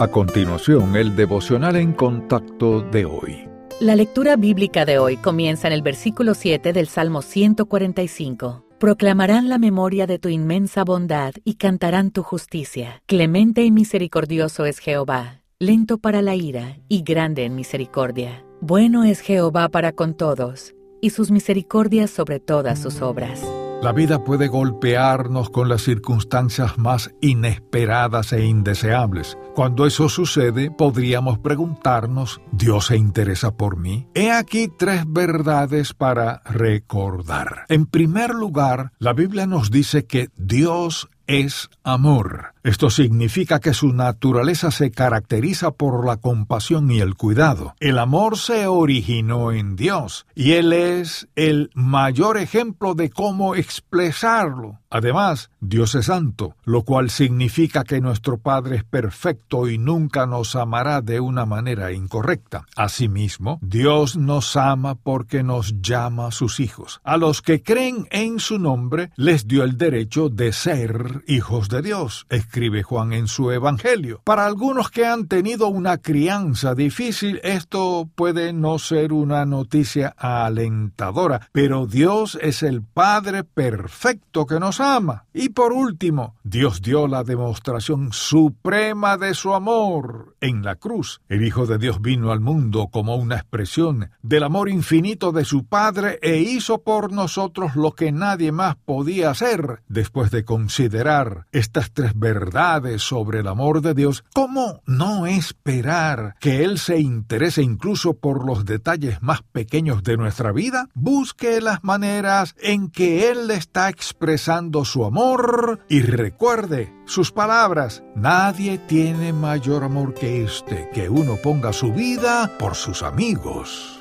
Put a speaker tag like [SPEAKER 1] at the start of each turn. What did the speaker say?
[SPEAKER 1] A continuación, el devocional en contacto de hoy.
[SPEAKER 2] La lectura bíblica de hoy comienza en el versículo 7 del Salmo 145. Proclamarán la memoria de tu inmensa bondad y cantarán tu justicia. Clemente y misericordioso es Jehová, lento para la ira y grande en misericordia. Bueno es Jehová para con todos, y sus misericordias sobre todas sus obras.
[SPEAKER 1] La vida puede golpearnos con las circunstancias más inesperadas e indeseables. Cuando eso sucede, podríamos preguntarnos, ¿Dios se interesa por mí? He aquí tres verdades para recordar. En primer lugar, la Biblia nos dice que Dios es amor. Esto significa que su naturaleza se caracteriza por la compasión y el cuidado. El amor se originó en Dios y Él es el mayor ejemplo de cómo expresarlo. Además, Dios es santo, lo cual significa que nuestro Padre es perfecto y nunca nos amará de una manera incorrecta. Asimismo, Dios nos ama porque nos llama a sus hijos. A los que creen en su nombre les dio el derecho de ser hijos de Dios, escribe Juan en su Evangelio. Para algunos que han tenido una crianza difícil, esto puede no ser una noticia alentadora, pero Dios es el Padre perfecto que nos ama. Y por último, Dios dio la demostración suprema de su amor en la cruz. El Hijo de Dios vino al mundo como una expresión del amor infinito de su Padre e hizo por nosotros lo que nadie más podía hacer. Después de estas tres verdades sobre el amor de Dios, ¿cómo no esperar que Él se interese incluso por los detalles más pequeños de nuestra vida? Busque las maneras en que Él está expresando su amor y recuerde sus palabras. Nadie tiene mayor amor que este, que uno ponga su vida por sus amigos.